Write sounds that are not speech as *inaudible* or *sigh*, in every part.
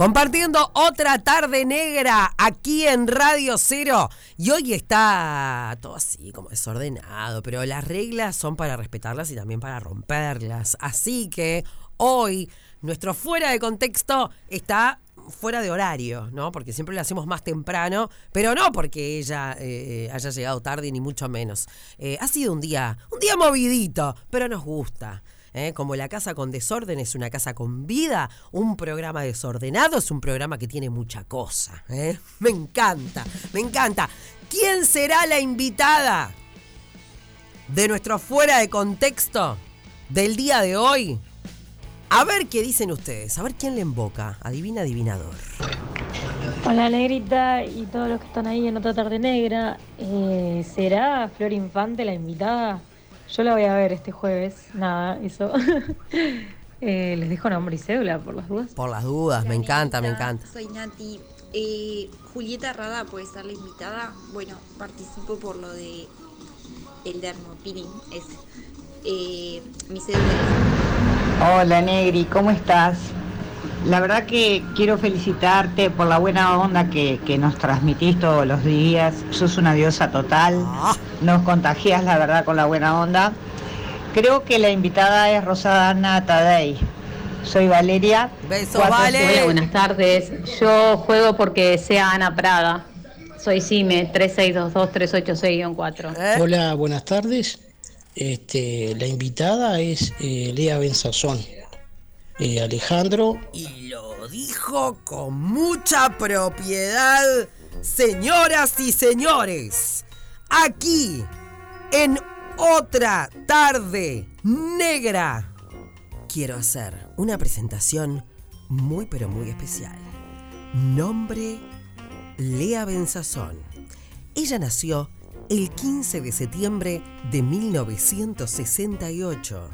Compartiendo otra tarde negra aquí en Radio Cero. Y hoy está todo así, como desordenado, pero las reglas son para respetarlas y también para romperlas. Así que hoy nuestro fuera de contexto está fuera de horario, ¿no? Porque siempre lo hacemos más temprano, pero no porque ella eh, haya llegado tarde, ni mucho menos. Eh, ha sido un día, un día movidito, pero nos gusta. ¿Eh? Como la casa con desorden es una casa con vida, un programa desordenado es un programa que tiene mucha cosa. ¿eh? Me encanta, me encanta. ¿Quién será la invitada de nuestro fuera de contexto del día de hoy? A ver qué dicen ustedes, a ver quién le invoca. Adivina, adivinador. Hola Negrita y todos los que están ahí en otra tarde negra. Eh, ¿Será Flor Infante la invitada? Yo la voy a ver este jueves. Nada, eso. *laughs* Eh, les dejo nombre y cédula por las dudas. Por las dudas, me encanta, me encanta. Soy Nati. Eh, Julieta Rada puede ser la invitada. Bueno, participo por lo de el dermopirin. Es eh, mi cédula. Hola Negri, ¿cómo estás? La verdad que quiero felicitarte por la buena onda que, que nos transmitís todos los días. Sos una diosa total. Ah, Nos contagias la verdad con la buena onda. Creo que la invitada es Rosana Tadei. Soy Valeria. Beso, Cuatro Vale. Hola, buenas tardes. Yo juego porque sea Ana Prada. Soy Cime, 3622-386-4. ¿eh? Hola, buenas tardes. Este, la invitada es eh, Lea Benzazón. Eh, Alejandro, Y lo dijo con mucha propiedad, señoras y señores. Aquí, en otra tarde negra, quiero hacer una presentación muy pero muy especial. Nombre Lea Benzazón. Ella nació el 15 de septiembre de 1968.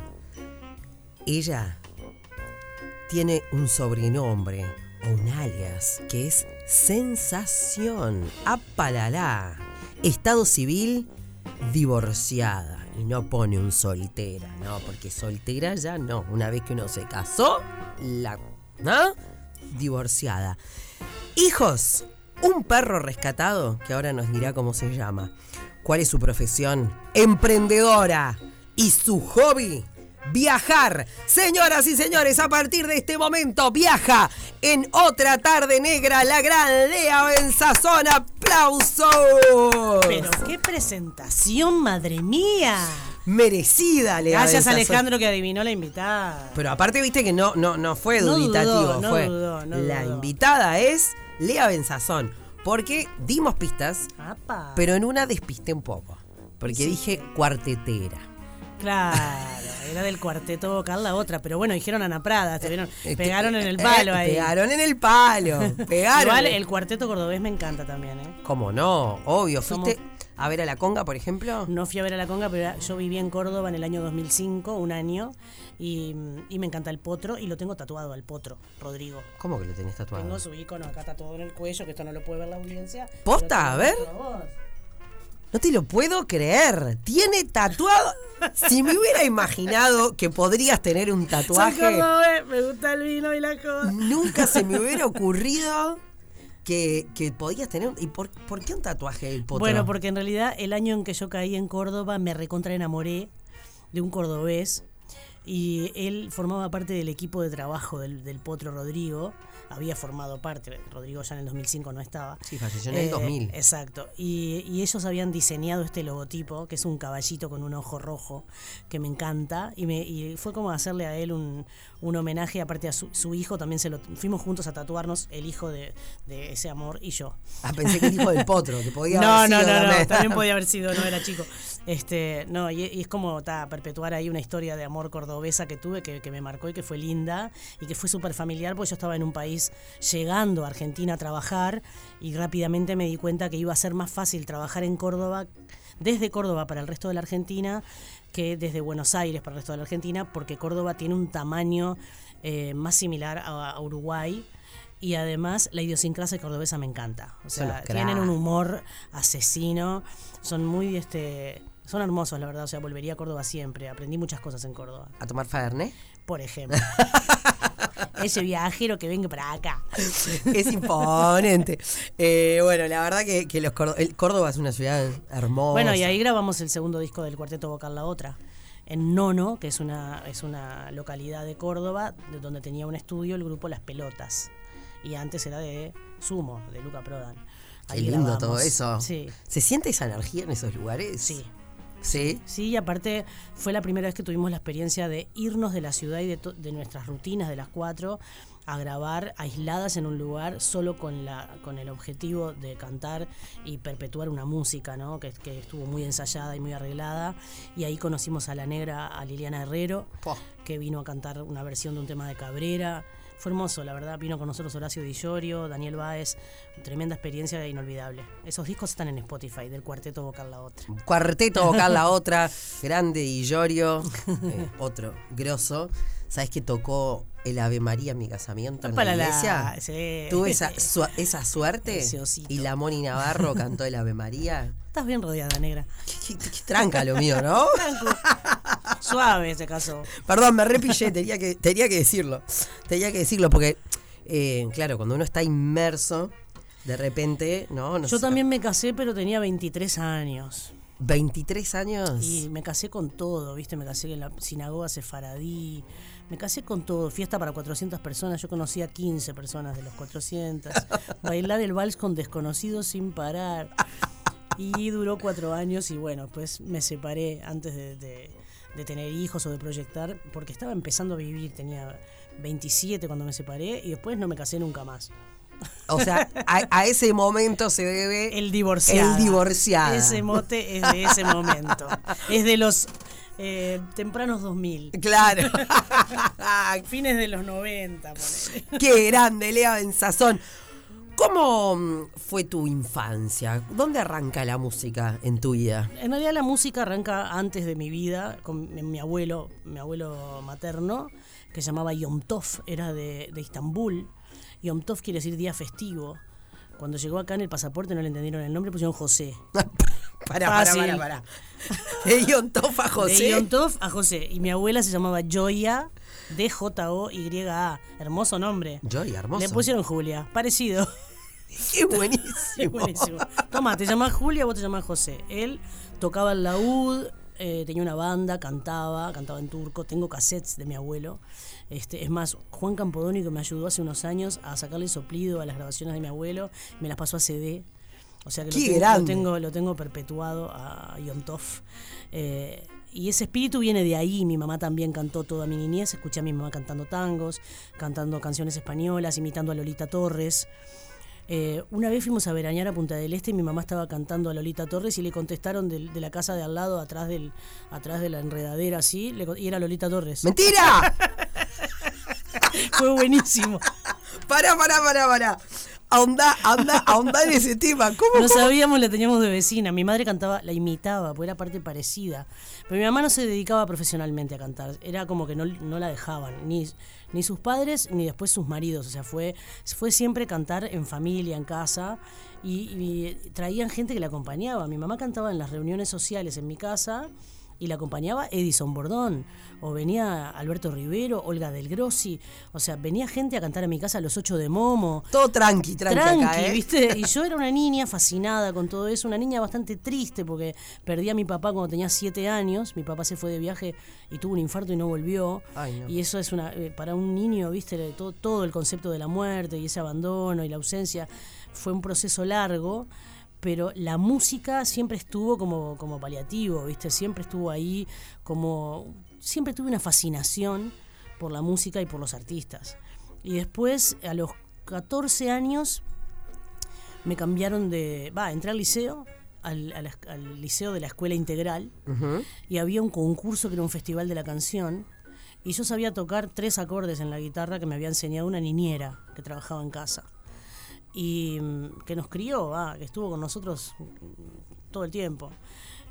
Ella tiene un sobrenombre o un alias que es Sensación. Apalalá. Estado civil, divorciada. Y no pone un soltera, ¿no? Porque soltera ya no. Una vez que uno se casó, la. ¿No? Divorciada. Hijos, un perro rescatado, que ahora nos dirá cómo se llama. ¿Cuál es su profesión? Emprendedora. Y su hobby, viajar. Señoras y señores, a partir de este momento viaja en otra tarde negra la gran Lea Benzazón. ¡Aplausos! Pero qué presentación, madre mía. Merecida, Lea Gracias. Alejandro que adivinó la invitada. Pero aparte viste que no, no, no fue No duditativo, dudó, no fue. dudó, no la dudó. invitada es Lea Benzazón. Porque dimos pistas, Apa. pero en una despisté un poco. Porque dije cuartetera. Claro, era del cuarteto vocal la otra, pero bueno, dijeron Ana Prada, te vieron, Este, pegaron en el eh, palo ahí. Pegaron en el palo. *laughs* Pegaron. Igual el cuarteto cordobés me encanta también, ¿eh? ¿Cómo no? Obvio. Somos- ¿Fuiste a ver a la conga, por ejemplo? No fui a ver a la conga, pero yo viví en Córdoba en el año 2005, un año, y, y me encanta el potro, y lo tengo tatuado al potro, Rodrigo. ¿Cómo que lo tenés tatuado? Tengo su icono acá tatuado en el cuello, que esto no lo puede ver la audiencia. ¿Posta? A ver. No te lo puedo creer. Tiene tatuado. Si me hubiera imaginado que podrías tener un tatuaje, cordobés, me gusta el vino y la cosa. nunca se me hubiera *laughs* ocurrido que, que podías tener. ¿Y por, por qué un tatuaje del potro? Bueno, porque en realidad el año en que yo caí en Córdoba me recontra enamoré de un cordobés y él formaba parte del equipo de trabajo del, del Potro Rodrigo. Había formado parte, Rodrigo ya en el 2005 no estaba. Sí, falleció en el 2000. Exacto. Y, y ellos habían diseñado este logotipo, que es un caballito con un ojo rojo, que me encanta. Y, me, y fue como hacerle a él un, un homenaje, aparte a su, su hijo, también se lo fuimos juntos a tatuarnos, el hijo de, de ese amor y yo. Ah, pensé que el hijo del potro, que podía *laughs* No, haber no, sido no, no, también. también podía *laughs* haber sido, no era chico. Este, no, y, y es como ta, perpetuar ahí una historia de amor cordobesa que tuve, que, me marcó y que fue linda y que fue súper familiar, porque yo estaba en un país llegando a Argentina a trabajar y rápidamente me di cuenta que iba a ser más fácil trabajar en Córdoba, desde Córdoba para el resto de la Argentina, que desde Buenos Aires para el resto de la Argentina, porque Córdoba tiene un tamaño eh, más similar a Uruguay. Y además la idiosincrasia cordobesa me encanta. O sea, tienen un humor asesino, son muy este son hermosos, la verdad, o sea, volvería a Córdoba siempre. Aprendí muchas cosas en Córdoba, ¿A tomar Fernet? por ejemplo. *laughs* ese viajero que venga para acá. *laughs* Es imponente. Eh, bueno, la verdad que, que los Córdoba, el Córdoba es una ciudad hermosa. Bueno, y ahí grabamos el segundo disco del Cuarteto Vocal La Otra. En Nono, que es una, es una localidad de Córdoba, de donde tenía un estudio el grupo Las Pelotas. Y antes era de Sumo, de Luca Prodan. Qué Ahí lindo grabamos. todo eso. Sí. ¿Se siente esa energía en esos lugares? Sí. Sí. Sí, y aparte fue la primera vez que tuvimos la experiencia de irnos de la ciudad y de, de nuestras rutinas de las cuatro a grabar aisladas en un lugar solo con, la, con el objetivo de cantar y perpetuar una música, ¿no? que, que estuvo muy ensayada y muy arreglada. Y ahí conocimos a la negra, a Liliana Herrero, que vino a cantar una versión de un tema de Cabrera. Fue hermoso, la verdad. Vino con nosotros Horacio Di Llorio, Daniel Báez. Tremenda experiencia e inolvidable. Esos discos están en Spotify, del Cuarteto Vocal La Otra. Cuarteto vocal la *laughs* otra, grande y Llorio, eh, otro, grosso. ¿Sabes que tocó el Ave María en mi casamiento en la la- iglesia? sí. Tuve esa, *laughs* su- esa suerte y la Moni Navarro cantó el Ave María. Estás bien rodeada, negra. Qué, qué- qué tranca lo mío, ¿no? *laughs* Suave se casó. Perdón, me repillé, tenía que, tenía que decirlo. Tenía que decirlo porque, eh, claro, cuando uno está inmerso, de repente, ¿no? no Yo sé, también me casé, pero tenía 23 años. 23 años. Y me casé con todo, ¿viste? Me casé en la sinagoga sefaradí. Me casé con todo. Fiesta para 400 personas. Yo conocí a 15 personas de los 400. *laughs* Bailar el vals con desconocidos sin parar. Y duró cuatro años y bueno, pues me separé antes de, de- de tener hijos o de proyectar, porque estaba empezando a vivir, tenía 27 cuando me separé y después no me casé nunca más. O sea, a, a ese momento se debe *laughs* El divorciado. El divorciado. Ese mote es de ese momento. Es de los eh, tempranos 2000. Claro. *laughs* Fines de los 90, ponele. Qué grande, Lea Benzazón. ¿Cómo mm, fue tu infancia? ¿Dónde arranca la música en tu vida? En realidad la música arranca antes de mi vida con mi, abuelo, mi abuelo materno, que se llamaba Yom Tov, era de, de Istambul. Yom Tov quiere decir día festivo. Cuando llegó acá en el pasaporte no le entendieron el nombre, pusieron José. *laughs* Pará, pará, Fácil. pará, pará. De De José. Yom Tov a José. Y mi abuela se llamaba Joya, D-J-O-Y-A. Hermoso nombre. Joy, hermoso. Le pusieron Julia, parecido. *laughs* Qué buenísimo. Es buenísimo. Toma, te llamás Julia, vos te llamás José. Él tocaba el laúd, eh, tenía una banda, cantaba, cantaba en turco. Tengo cassettes de mi abuelo. Este, es más, Juan Campodónico me ayudó hace unos años a sacarle soplido a las grabaciones de mi abuelo. Me las pasó a CD. O sea que lo ¡Qué tengo, lo tengo, lo tengo perpetuado a Yom Tov. Eh, y ese espíritu viene de ahí. Mi mamá también cantó toda mi niñez. Escuché a mi mamá cantando tangos, cantando canciones españolas, imitando a Lolita Torres. Eh, una vez fuimos a veranear a Punta del Este y mi mamá estaba cantando a Lolita Torres y le contestaron de, la casa de al lado, atrás, del, atrás de la enredadera así, le y era Lolita Torres. ¡Mentira! *laughs* Fue buenísimo. *laughs* Pará, pará, pará, pará. Ahondá, ahondá, ahondá en ese tema. ¿Cómo, No cómo? sabíamos, la teníamos de vecina. Mi madre cantaba, la imitaba, porque era parte parecida. Pero mi mamá no se dedicaba profesionalmente a cantar. Era como que no, no la dejaban, ni, ni sus padres, ni después sus maridos. O sea, fue, fue siempre cantar en familia, en casa. Y, y traían gente que la acompañaba. Mi mamá cantaba en las reuniones sociales en mi casa. Y la acompañaba Edison Bordón, o venía Alberto Rivero, Olga Del Grossi, o sea, venía gente a cantar a mi casa a los ocho de Momo, Todo tranqui, tranqui, tranqui, acá, ¿eh? ¿viste? Y yo era una niña fascinada con todo eso, una niña bastante triste porque perdí a mi papá cuando tenía siete años. Mi papá se fue de viaje y tuvo un infarto y no volvió. Ay, no. Y eso es una. eh, para un niño, ¿viste? Todo, todo el concepto de la muerte y ese abandono y la ausencia fue un proceso largo. Pero la música siempre estuvo como, como paliativo, ¿viste? Siempre estuvo ahí como. Siempre tuve una fascinación por la música y por los artistas. Y después, a los 14 años, me cambiaron de. Va, entré al liceo, al, liceo de la escuela integral, y había un concurso que era un festival de la canción. Y yo sabía tocar tres acordes en la guitarra que me había enseñado una niñera que trabajaba en casa. Y mm, que nos crió, ah, que estuvo con nosotros mm, todo el tiempo.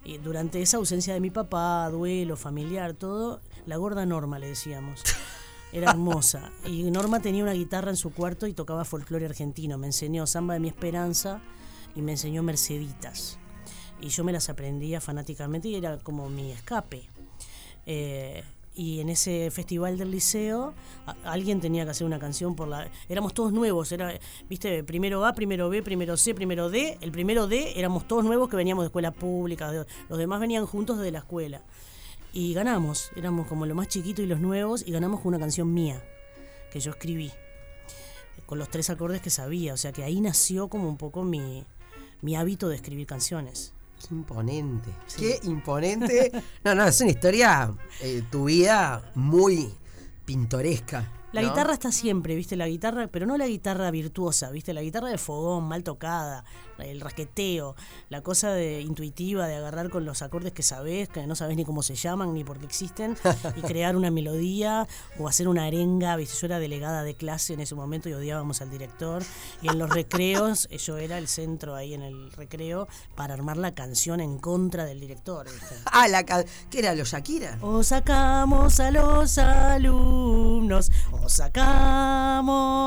Y durante esa ausencia de mi papá, duelo, familiar, todo, la gorda Norma le decíamos. Era hermosa. Y Norma tenía una guitarra en su cuarto y tocaba folclore argentino. Me enseñó Samba de mi Esperanza y me enseñó Merceditas. Y yo me las aprendía fanáticamente y era como mi escape. Eh, y en ese festival del liceo alguien tenía que hacer una canción por la éramos todos nuevos era viste primero A primero B primero C primero D el primero D éramos todos nuevos que veníamos de escuela pública los demás venían juntos desde la escuela. Y ganamos éramos como los más chiquitos y los nuevos y ganamos con una canción mía que yo escribí con los tres acordes que sabía o sea que ahí nació como un poco mi mi hábito de escribir canciones Qué imponente, qué *laughs* imponente. No, no, es una historia, eh, tu vida muy pintoresca. La guitarra está siempre, ¿viste? La guitarra, pero no la guitarra virtuosa, ¿viste? La guitarra de fogón, mal tocada, el rasqueteo, la cosa de intuitiva de agarrar con los acordes que sabes, que no sabes ni cómo se llaman ni por qué existen, y *laughs* crear una melodía o hacer una arenga, ¿viste? Yo era delegada de clase en ese momento y odiábamos al director, y en los recreos eh, yo era el centro ahí en el recreo para armar la canción en contra del director. *laughs* Ah, la ¿qué era? ¿Los Shakira? O sacamos a los alumnos, sacamos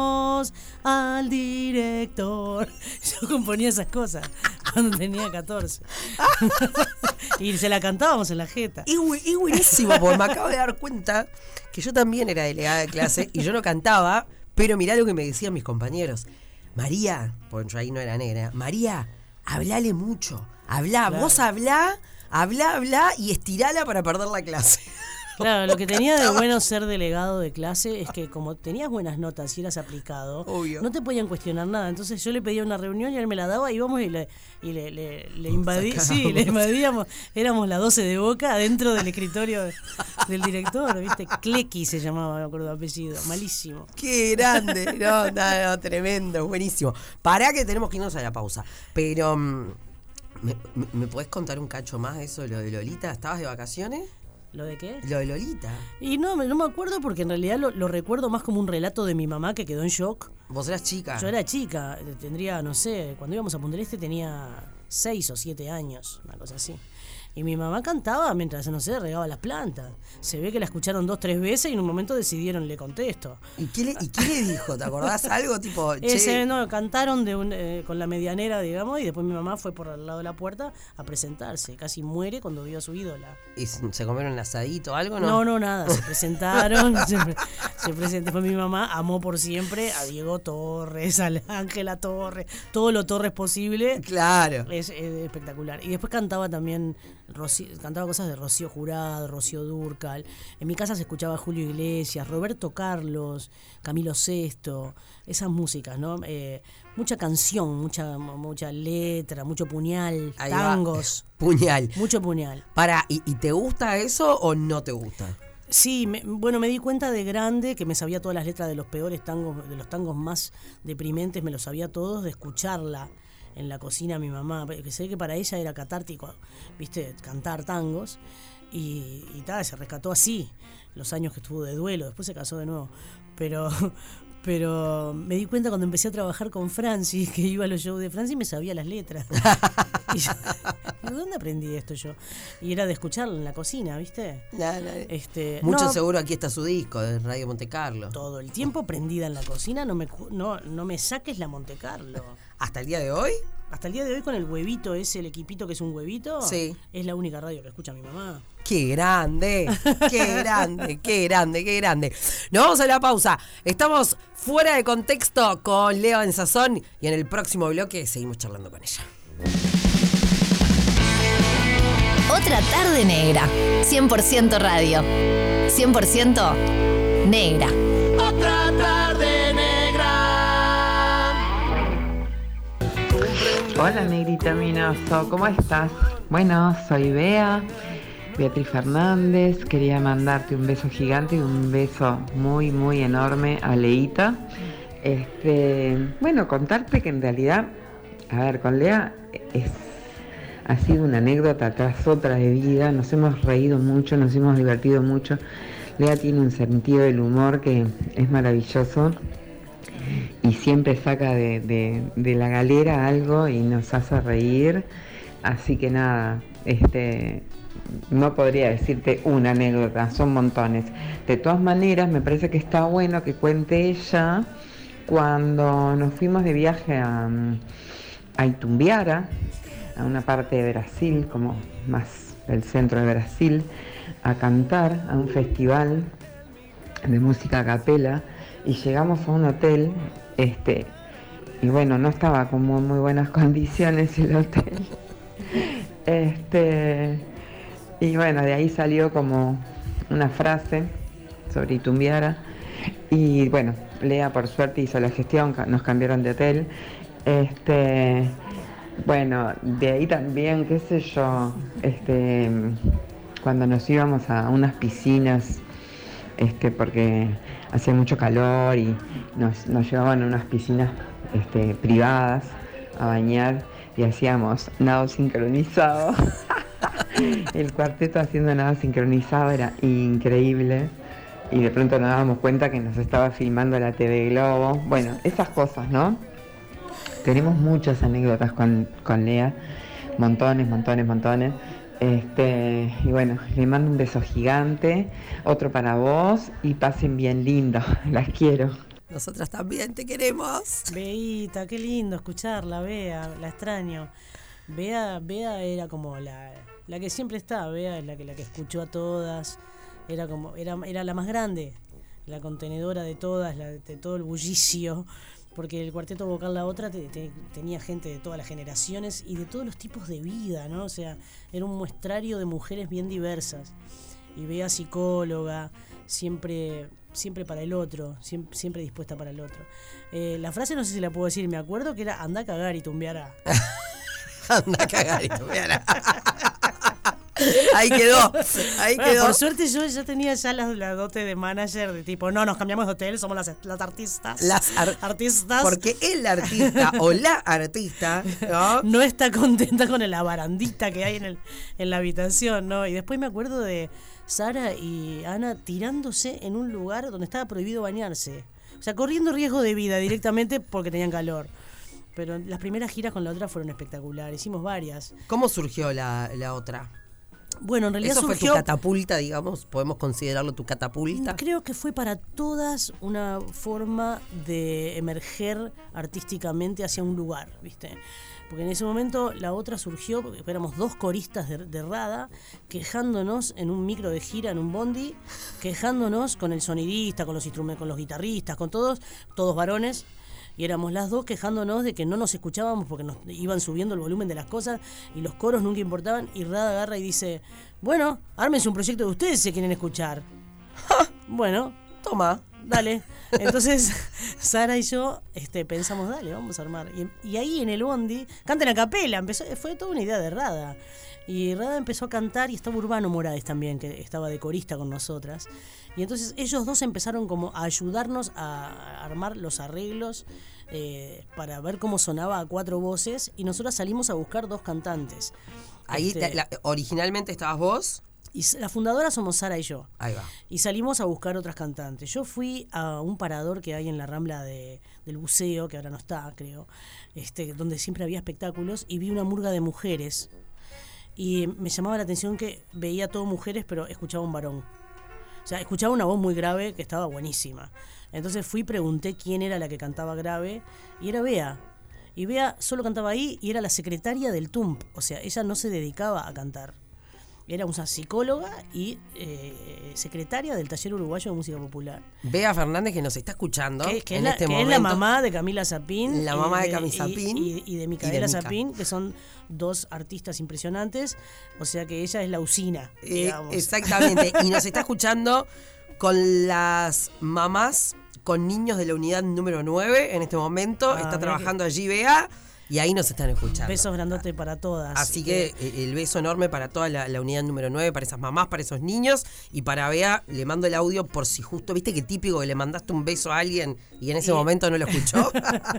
al director. *laughs* Yo componía esas cosas cuando tenía 14. *laughs* y se la cantábamos en la jeta. Y, buenísimo, porque me acabo de dar cuenta que yo también era delegada de clase y yo no cantaba, pero mirá lo que me decían mis compañeros. María, porque yo ahí no era negra, María, hablale mucho. Habla, vos hablá, habla, habla y estirala para perder la clase. *laughs* *laughs* Claro, lo que tenía de bueno ser delegado de clase es que como tenías buenas notas y eras aplicado, no te podían cuestionar nada. Entonces yo le pedía una reunión y él me la daba y íbamos y le, y le, le, invadíamos. Éramos la 12 de boca dentro del escritorio del director, ¿viste? Clequi se llamaba, me acuerdo apellido. Malísimo. Qué grande. No, no, tremendo, buenísimo. Para que tenemos que irnos a la pausa. Pero... Mm, ¿Me, me, podés contar un cacho más de eso, lo de Lolita? ¿Estabas de vacaciones? ¿Lo de qué? Lo de Lolita. Y no, no me acuerdo porque en realidad lo, recuerdo más como un relato de mi mamá que quedó en shock. Vos eras chica. Yo era chica, tendría, no sé, cuando íbamos a Punta Este tenía seis o siete años, una cosa así. Y mi mamá cantaba mientras, no sé, regaba las plantas. Se ve que la escucharon dos, tres veces y en un momento decidieron, le contesto. ¿Y qué le, y qué le dijo? ¿Te acordás algo? Tipo, *laughs* Ese, no, cantaron de eh, con la medianera, digamos, y después mi mamá fue por al lado de la puerta a presentarse. Casi muere cuando vio a su ídola. ¿Y se comieron un asadito o algo, no? No, no, nada. Se presentaron. *laughs* se, presentó. Fue mi mamá, amó por siempre a Diego Torres, a Ángela Torres, todo lo Torres posible. Claro. es espectacular. Y después cantaba también cantaba cosas de Rocío Jurado, Rocío Durcal. En mi casa se escuchaba Julio Iglesias, Roberto Carlos, Camilo Sesto, esas músicas, ¿no? Eh, mucha canción, mucha, mucha letra, mucho puñal, tangos. *laughs* Puñal. Mucho puñal. Para, ¿y, te gusta eso o no te gusta? Sí, bueno, me di cuenta de grande que me sabía todas las letras de los peores tangos, de los tangos más deprimentes, me los sabía todos, de escucharla en la cocina mi mamá, que sé que para ella era catártico, viste, cantar tangos. Y, y tal, se rescató así los años que estuvo de duelo, después se casó de nuevo. Pero, pero me di cuenta cuando empecé a trabajar con Francis, que iba a los shows de Francis y me sabía las letras. *laughs* y ¿De dónde aprendí esto yo? Y era de escucharlo en la cocina, ¿viste? Este, Mucho seguro aquí está su disco de Radio Monte Carlo. Todo el tiempo prendida en la cocina, no me, no, no me saques la Monte Carlo. ¿Hasta el día de hoy? Hasta el día de hoy con el huevito ese, el equipito que es un huevito, sí. es la única radio que escucha mi mamá. ¡Qué grande! ¡Qué *laughs* grande! ¡Qué grande! ¡Qué grande! Nos vamos a la pausa. Estamos fuera de contexto con Leo en Sazón y en el próximo bloque seguimos charlando con ella. Otra tarde negra. 100% radio. 100% negra. Hola negrita Minoso, ¿cómo estás? Bueno, soy Bea, Beatriz Fernández. Quería mandarte un beso gigante y un beso muy, muy enorme a Leita. Este, bueno, contarte que en realidad, a ver, con Lea ha sido una anécdota tras otra de vida, nos hemos reído mucho, nos hemos divertido mucho. Lea tiene un sentido del humor que es maravilloso y siempre saca de, la galera algo y nos hace reír. Así que nada, este, no podría decirte una anécdota, son montones. De todas maneras, me parece que está bueno que cuente ella cuando nos fuimos de viaje a, a Itumbiara, a una parte de Brasil, como más el centro de Brasil, a cantar a un festival de música a capela y llegamos a un hotel, este, y bueno, no estaba como en muy buenas *laughs* condiciones el hotel. Este, y bueno, de ahí salió como una frase sobre Itumbiara. Y bueno, Lea por suerte hizo la gestión, nos cambiaron de hotel. Este, bueno, de ahí también, qué sé yo, este, cuando nos íbamos a unas piscinas, este, porque hacía mucho calor y nos, nos llevaban a unas piscinas este, privadas a bañar y hacíamos nado sincronizado. *laughs* El cuarteto haciendo nado sincronizado era increíble y de pronto nos dábamos cuenta que nos estaba filmando la TV Globo. Bueno, esas cosas, ¿no? Tenemos muchas anécdotas con, con Lea, montones, montones, montones. Este, y bueno, le mando un beso gigante, otro para vos y pasen bien lindo, *laughs* las quiero. Nosotras también te queremos. Beita, qué lindo escucharla, Bea, la extraño. Bea, Bea era como la, la que siempre está, Bea es la que, la que escuchó a todas, era como, era, era la más grande, la contenedora de todas, la, de todo el bullicio, porque el cuarteto vocal La Otra tenía gente de todas las generaciones y de todos los tipos de vida, ¿no? O sea, era un muestrario de mujeres bien diversas. Y Bea psicóloga, siempre siempre para el otro, siempre, siempre dispuesta para el otro. Eh, la frase no sé si la puedo decir, me acuerdo que era anda a cagar y tumbeará. *laughs* anda a cagar y tumbeará. Ahí quedó, ahí quedó. Por suerte yo ya tenía ya la, dote de manager de tipo, no, nos cambiamos de hotel, somos las, las artistas. Las artistas. Porque el artista o la artista ¿no? no está contenta con la barandita que hay en, el, en la habitación, ¿no? Y después me acuerdo de Sara y Ana tirándose en un lugar donde estaba prohibido bañarse. O sea, corriendo riesgo de vida directamente porque tenían calor. Pero las primeras giras con la otra fueron espectaculares. Hicimos varias. ¿Cómo surgió la, la otra? Bueno, en realidad ¿Eso surgió, fue tu catapulta, digamos? ¿Podemos considerarlo tu catapulta? Creo que fue para todas una forma de emerger artísticamente hacia un lugar, ¿viste? Porque en ese momento la otra surgió, porque éramos dos coristas de, Rada, quejándonos en un micro de gira, en un bondi, quejándonos con el sonidista, con los instrumentos, con los guitarristas, con todos, todos varones, y éramos las dos quejándonos de que no nos escuchábamos porque nos iban subiendo el volumen de las cosas y los coros nunca importaban y Rada agarra y dice, bueno, ármense un proyecto de ustedes si quieren escuchar. bueno, toma, dale. Entonces, *laughs* Sara y yo este, pensamos, dale, vamos a armar. Y, ahí en el bondi, canten a capela, empezó, fue toda una idea de Rada. Y Rada empezó a cantar y estaba Urbano Morales también, que estaba de corista con nosotras. Y entonces ellos dos empezaron como a ayudarnos a armar los arreglos eh, para ver cómo sonaba a cuatro voces y nosotras salimos a buscar dos cantantes. Ahí este, originalmente estabas vos. Y la fundadora somos Sara y yo. Ahí va. Y salimos a buscar otras cantantes. Yo fui a un parador que hay en la rambla de, del buceo, que ahora no está, creo, este, donde siempre había espectáculos, y vi una murga de mujeres. Y me llamaba la atención que veía todo mujeres, pero escuchaba un varón. O sea, escuchaba una voz muy grave que estaba buenísima. Entonces fui y pregunté quién era la que cantaba grave y era Bea. Y Bea solo cantaba ahí y era la secretaria del TUMP. O sea, ella no se dedicaba a cantar era una psicóloga y eh, secretaria del Taller Uruguayo de Música Popular. Bea Fernández, que nos está escuchando que, en es, la, este que es la mamá de Camila Zapín. La mamá de, Camila Zapín. Y, de Micaela Zapín, que son dos artistas impresionantes. O sea que ella es la usina. Eh, exactamente. *laughs* y nos está escuchando con las mamás con niños de la unidad número 9 en este momento. Ah, está trabajando allí Bea. Y ahí nos están escuchando. Besos grandote para todas. Así que eh, el beso enorme para toda la, unidad número 9, para esas mamás, para esos niños. Y para Bea, le mando el audio por si justo, viste que típico que le mandaste un beso a alguien y en ese momento no lo escuchó.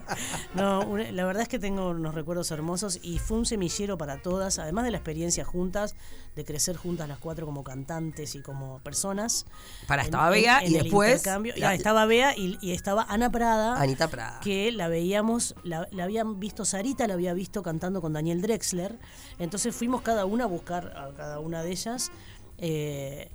*laughs* no, la verdad es que tengo unos recuerdos hermosos y fue un semillero para todas, además de la experiencia juntas, de crecer juntas las cuatro como cantantes y como personas. Para, estaba Bea y después. estaba Bea y, estaba Ana Prada. Anita Prada. Que la veíamos, la, la habían visto Sarita la había visto cantando con Daniel Drexler. Entonces fuimos cada una a buscar a cada una de ellas. Eh,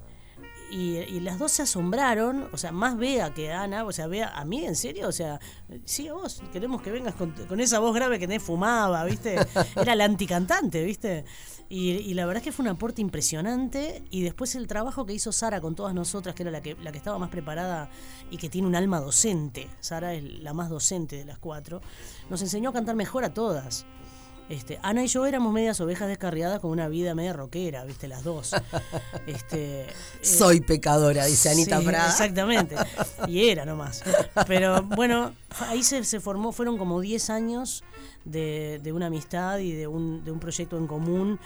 y, y las dos se asombraron, o sea, más Bea que Ana, o sea, Bea, a mí, ¿en serio? O sea, sí, a vos, queremos que vengas con, con esa voz grave que tenés fumaba, ¿viste? *laughs* Era la anticantante, ¿viste? Y, y la verdad es que fue un aporte impresionante. Y después el trabajo que hizo Sara con todas nosotras, que era la que, la que estaba más preparada y que tiene un alma docente. Sara es la más docente de las cuatro. Nos enseñó a cantar mejor a todas. Este, Ana y yo éramos medias ovejas descarriadas con una vida media rockera, viste, las dos. *laughs* Este, eh, Soy pecadora, dice Anita sí, Prada. Exactamente. *laughs* Y era nomás. Pero bueno, ahí se, se formó, fueron como 10 años de, de una amistad y de un, de un proyecto en común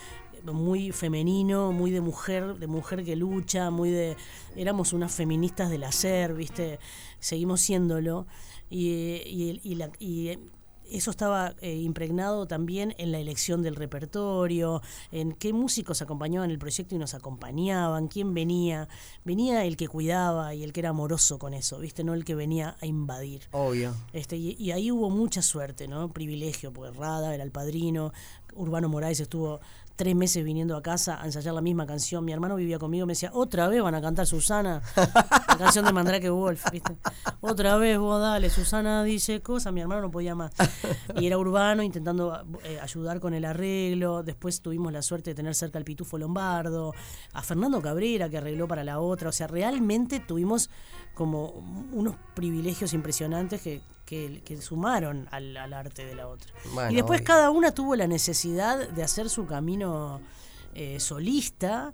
muy femenino, muy de mujer, de mujer que lucha, muy de éramos unas feministas del hacer, ¿viste? Seguimos siéndolo y, y, y, la, y eso estaba eh, impregnado también en la elección del repertorio, en qué músicos acompañaban el proyecto y nos acompañaban, quién venía. Venía el que cuidaba y el que era amoroso con eso, ¿viste? No el que venía a invadir. Obvio. Este, y, y ahí hubo mucha suerte, ¿no? Privilegio, porque Rada era el padrino, Urbano Moraes estuvo tres meses viniendo a casa a ensayar la misma canción. Mi hermano vivía conmigo me decía, otra vez van a cantar Susana, la canción de Mandrake Wolf, ¿viste? Otra vez vos dale, Susana dice cosas, mi hermano no podía más. Y era urbano intentando eh, ayudar con el arreglo. Después tuvimos la suerte de tener cerca al Pitufo Lombardo, a Fernando Cabrera que arregló para la otra. O sea, realmente tuvimos como unos privilegios impresionantes que, que, que sumaron al, al, arte de la otra. Bueno, y después obvio. cada una tuvo la necesidad de hacer su camino eh, solista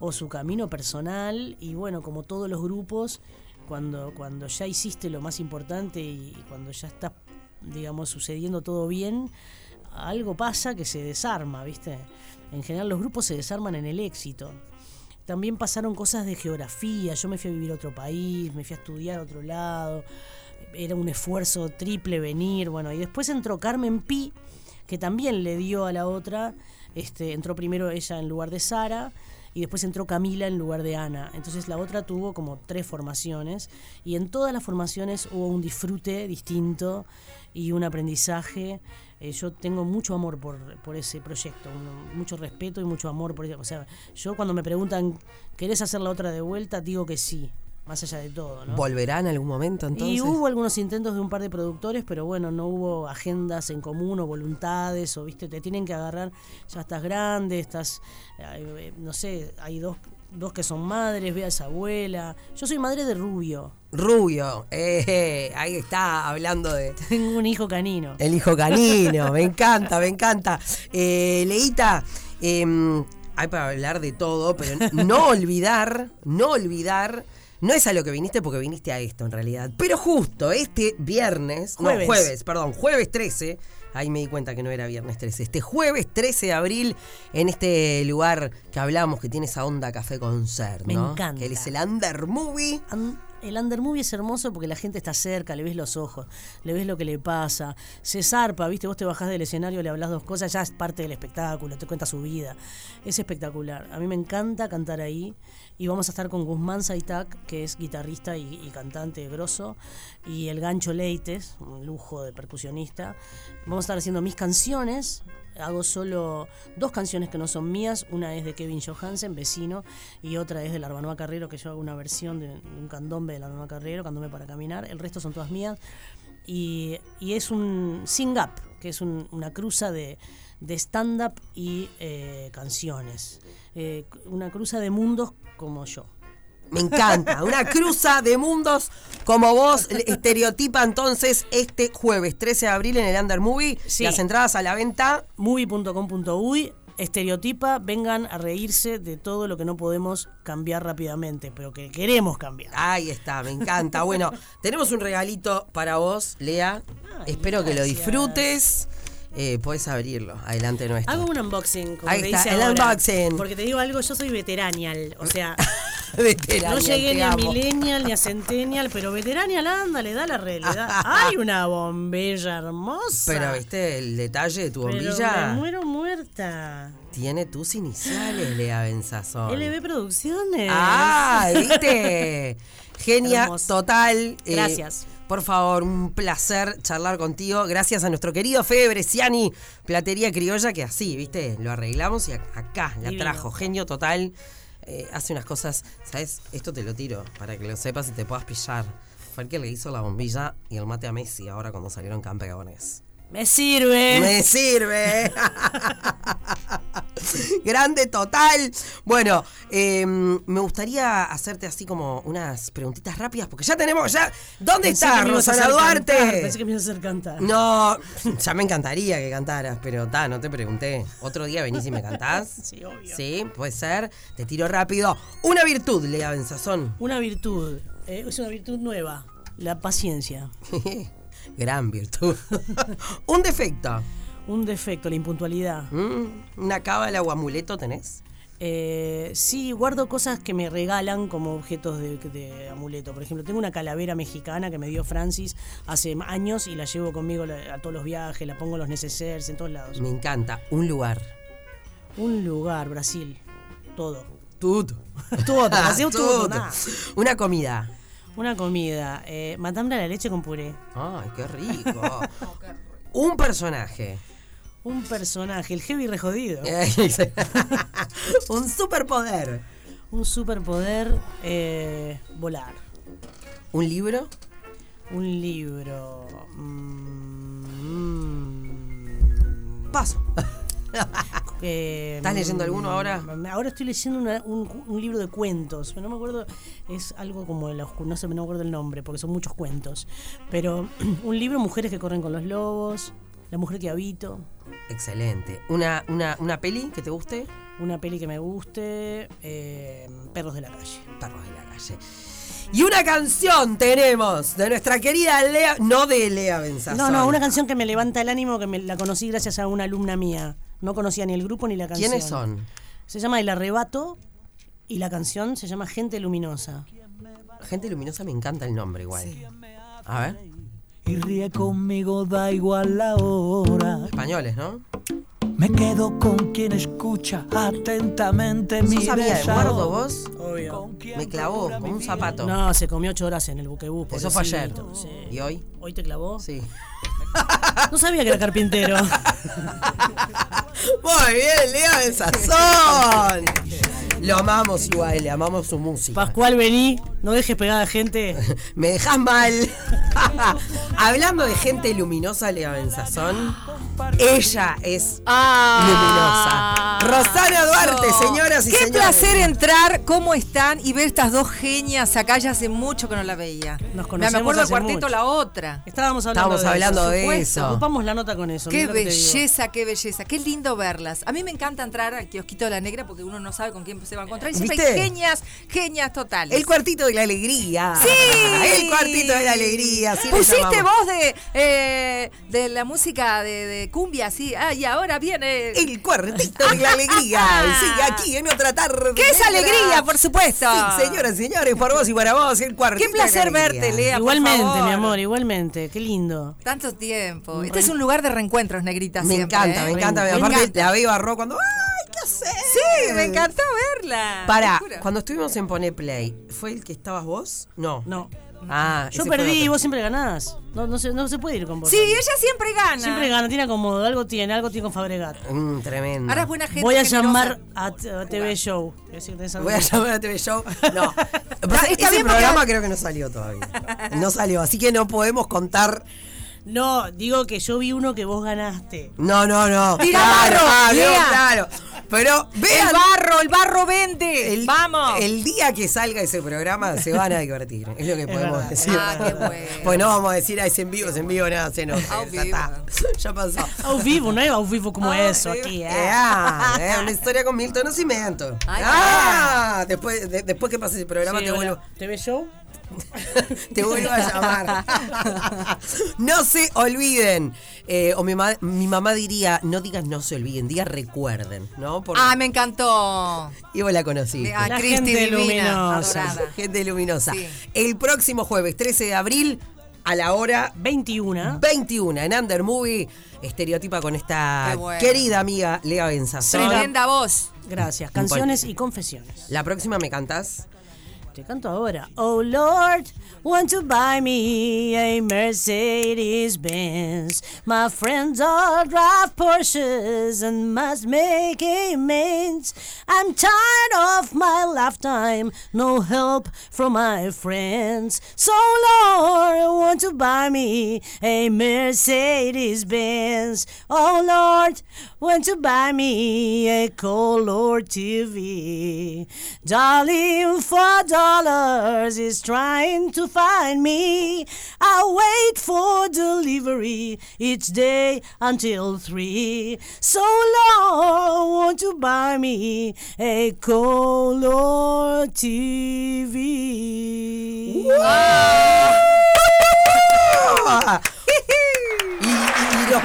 o su camino personal y bueno, como todos los grupos, cuando, cuando ya hiciste lo más importante y, y cuando ya está, digamos, sucediendo todo bien, algo pasa que se desarma, ¿viste? En general los grupos se desarman en el éxito. También pasaron cosas de geografía, yo me fui a vivir a otro país, me fui a estudiar a otro lado, era un esfuerzo triple venir, bueno, y después entró Carmen Pi, que también le dio a la otra, este, entró primero ella en lugar de Sara, y después entró Camila en lugar de Ana. Entonces la otra tuvo como tres formaciones y en todas las formaciones hubo un disfrute distinto y un aprendizaje. Eh, yo tengo mucho amor por, por ese proyecto, mucho respeto y mucho amor por. O sea, yo cuando me preguntan, ¿querés hacer la otra de vuelta? Digo que sí, más allá de todo. ¿no? ¿Volverá en algún momento entonces? Y hubo algunos intentos de un par de productores, pero bueno, no hubo agendas en común o voluntades, o viste, te tienen que agarrar, ya estás grande, estás, eh, no sé, hay dos, dos que son madres, veas abuela. Yo soy madre de Rubio, Rubio, eh, ahí está hablando de *laughs* tengo un hijo canino. el hijo canino, me *laughs* encanta, me encanta. Eh, Leita, eh, hay para hablar de todo, pero no *laughs* olvidar, no olvidar, no es a lo que viniste porque viniste a esto en realidad, pero justo este viernes, Jueves. no, jueves, perdón, jueves 13, ahí me di cuenta que no era viernes 13, este jueves 13 de abril en este lugar que hablamos que tiene esa onda café concert, Me ¿no? encanta. Que él es el Under Movie. El Undermovie es hermoso porque la gente está cerca, le ves los ojos, le ves lo que le pasa, se zarpa, viste, vos te bajás del escenario, le hablas dos cosas, ya es parte del espectáculo, te cuenta su vida. Es espectacular. A mí me encanta cantar ahí y vamos a estar con Guzmán Zaitak, que es guitarrista y, cantante grosso, y el Gancho Leites, un lujo de percusionista. Vamos a estar haciendo mis canciones, hago solo dos canciones que no son mías, una es de Kevin Johansen, vecino, y otra es de la Carrero, que yo hago una versión de, un candombe de la Carrero, candombe para caminar, el resto son todas mías, y, y es un sing-up, que es un- una cruza de, de stand-up y eh, canciones, Eh, una cruza de mundos como yo. Me encanta. Una cruza de mundos como vos estereotipa entonces este jueves 13 de abril en el Under Movie. Sí. Las entradas a la venta. movie.com.uy estereotipa, vengan a reírse de todo lo que no podemos cambiar rápidamente, pero que queremos cambiar. Ahí está, me encanta. Bueno, tenemos un regalito para vos, Lea. Espero que lo disfrutes. Eh, puedes abrirlo. Adelante nuestro. Hago un unboxing, como Ahí te está, dice el ahora. unboxing. Porque te digo algo, yo soy veteranial, o sea, *laughs* Veterania, no llegué ni a millennial ni a centennial, pero veteranial anda, le da la realidad. *laughs* Hay una bombilla hermosa. Pero viste el detalle de tu Pero bombilla. me muero muerta. Tiene tus iniciales, Lea Benzazón. LB Producciones. Ah, ¿viste? *laughs* Genia Hermoso. total. Eh, Gracias. por favor, un placer charlar contigo. Gracias a nuestro querido Fede Bresciani, Platería Criolla, que así, ¿viste? Lo arreglamos y ac- acá la Divino. trajo. Genio total. Eh, hace unas cosas, ¿sabes? Esto te lo tiro para que lo sepas y te puedas pillar. Fue el que le hizo la bombilla y el mate a Messi ahora cuando salieron campeones. Me sirve. Me sirve. *laughs* Grande total. Bueno, eh, me gustaría hacerte así como unas preguntitas rápidas porque ya tenemos ya. ¿Dónde Pensé está Rosana Duarte? cantar, Pensé que me ibas a hacer cantar. No, ya me encantaría que cantaras, pero ta, no te pregunté. Otro día venís y me cantás. *laughs* Sí, obvio. Sí, puede ser. Te tiro rápido. Una virtud, Lea Benzazón. Una virtud. eh, es una virtud nueva. La paciencia. *laughs* Gran virtud. *laughs* Un defecto. Un defecto, la impuntualidad. Mm, ¿Una cábala o amuleto tenés? Eh, sí, guardo cosas que me regalan como objetos de, de amuleto. Por ejemplo, tengo una calavera mexicana que me dio Francis hace años y la llevo conmigo a todos los viajes, la pongo en los necesarios, en todos lados. Me encanta. Un lugar. Un lugar, Brasil. Todo. Todo. Todo, *laughs* todo, Todo. Una comida. Una comida. Eh, matambre a la leche con puré. Ay, qué rico. *laughs* Un personaje. Un personaje, el heavy rejodido. *laughs* Un superpoder. Un superpoder, eh, volar. Un libro. Un libro. mm, Paso. *laughs* eh, ¿Estás leyendo alguno ahora? Ahora estoy leyendo una- un, un libro de cuentos. No me acuerdo, es algo como de la oscu- no sé, no me acuerdo el nombre, porque son muchos cuentos. Pero *clears throat* un libro, Mujeres que corren con los lobos, La mujer que habito, Excelente. Una, una, una peli que te guste. una peli que me guste, eh, Perros de la calle. Perros de la calle. Y una canción tenemos de nuestra querida Lea, no de Lea Benzazón. No, no, una canción que me levanta el ánimo, que me la conocí gracias a una alumna mía. No conocía ni el grupo ni la canción. ¿Quiénes son? Se llama El Arrebato y la canción se llama Gente Luminosa. Gente luminosa me encanta el nombre igual. A ver. Y ríe conmigo, da igual la hora. Españoles, ¿no? Me quedo con quien escucha atentamente mi ¿Sos amiga de. Eduardo vos? Obvio. Me clavó como un zapato. No, se comió ocho horas en el buquebús. Eso fue ayer. sí. ¿Y hoy? ¿Hoy te clavó? Sí. No sabía que era carpintero. *laughs* Muy bien, Lea Benzazón. Lo amamos igual, le amamos su música. Pascual, vení, no dejes pegada a gente. *laughs* Me dejas mal. *laughs* Hablando de gente luminosa, Lea Benzazón, ella es luminosa. Rosana Duarte, señoras y Qué señores. placer entrar, ¿cómo están? Y ver estas dos genias acá, ya hace mucho que no la veía. Nos Me conocemos acuerdo del cuarteto mucho. La Otra. Estábamos hablando Estábamos de hablando de eso. Ocupamos la nota con eso. Qué belleza, qué belleza, qué lindo verlas. A mí me encanta entrar al kiosquito de la negra porque uno no sabe con quién se va a encontrar. Y siempre hay ¿Viste? genias, genias totales. El cuartito de la alegría. ¡Sí! El cuartito de la alegría. le Pusiste voz de, eh, de la música de, de cumbia, sí. Ah, y ahora viene. El cuartito de la *laughs* alegría. Sí, aquí en otra tarde. ¡Qué es alegría, por supuesto! Sí, señoras y señores, por vos y para vos, el cuartito. Qué placer de la alegría. verte, Lea. por Igualmente, favor. mi amor, igualmente. Qué lindo. Tanto tiempo. Este es un lugar de reencuentros, negrita. Me siempre, encanta, ¿eh? me encanta. Me Aparte, encanta. la veo a Ro cuando. ¡Ay, qué hacer! Sí, me encantó verla. Para, cuando estuvimos en Pone Play, ¿fue el que estabas vos? No. No. Ah, Yo perdí y vos siempre ganás. No, no, se, no se puede ir con vos. Sí, ella siempre gana. Siempre gana, tiene acomodo, algo tiene, algo tiene con Fabregat. Mm, tremendo. Ahora es buena gente. Voy a generosa. llamar a, TV Show. Voy a llamar a TV Show. No. *laughs* Porque- programa creo que no salió todavía. No salió, así que no podemos contar. No, digo que yo vi uno que vos ganaste. No, no, no. Tira claro, ah, Lea. claro. Pero vean. El barro, el barro vende. el- Vamos. El día que salga ese programa se van a divertir. Es lo que podemos decir. Ah, qué bueno. Pues no vamos a decir, ah, es en vivo, es en vivo, nada, se nos. Ya vivo. está. *laughs* Ya pasó. Au vivo, no es au vivo como Ah, eso aquí. Eh, ¿eh? ah, eh, una historia con Milton Nacimiento. Ay, ah, después, de- después que pase ese programa Sí, te vuelvo. TV Show. *laughs* Te vuelvo a llamar. *laughs* no se olviden. Eh, o mi, ma- mi mamá diría, no digas no se olviden, diga recuerden, ¿no? Porque- Ah, me encantó. y vos la conociste. A La gente divina, luminosa. adorada. Gente luminosa. Sí. El próximo jueves, 13 de abril, a la hora 21. 21, en Under Movie, estereotipa con esta bueno. querida amiga Lea Benzazón. Tremenda voz. Gracias. Canciones y confesiones. La próxima me cantás. Te canto ahora. Oh Lord, want to buy me a Mercedes Benz. My friends all drive Porsches and must make amends. I'm tired of my lifetime, no help from my friends. So Lord, want to buy me a Mercedes Benz. Oh Lord, want to buy me a color TV. Darling, four dollars is trying to find me. I wait for delivery each day until three. So long, want to buy me a color TV. Y,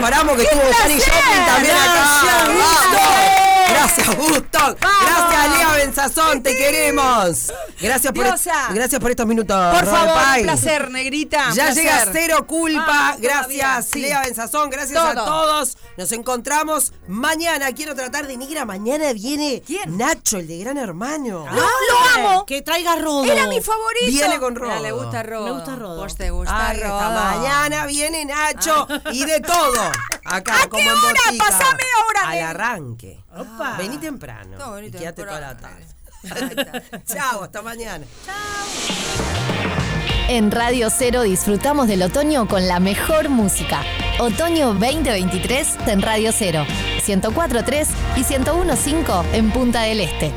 paramos que estuvo Janis Joplin también acá. Gracias, Gusto. Gracias, Lea Benzazón, te queremos. Gracias por, Diosa. gracias por estos minutos. Por Robert favor, Pai. un placer, negrita. un Ya placer. llega cero culpa. Vamos gracias, todavía, sí. Lea Benzazón. Gracias a Todo. todos. Nos encontramos mañana. Quiero tratar de negra. Mañana viene Nacho, el de Gran Hermano. ¡No, lo amo! Que traiga rodo. Era mi favorito. Viene con Rodo. Mira, le gusta Rodo. Me gusta Rodo. Vos te gusta Rodo. mañana viene Nacho y de todo. *laughs* Acá, ¿A como qué en hora? botica. Pasame ahora, Al arranque. Opa. Vení temprano. No, vení y quédate toda la tarde. *laughs* Chao, hasta mañana. En Radio Cero disfrutamos del otoño con la mejor música. Otoño 2023 en Radio Cero. 104.3 y 101.5 en Punta del Este.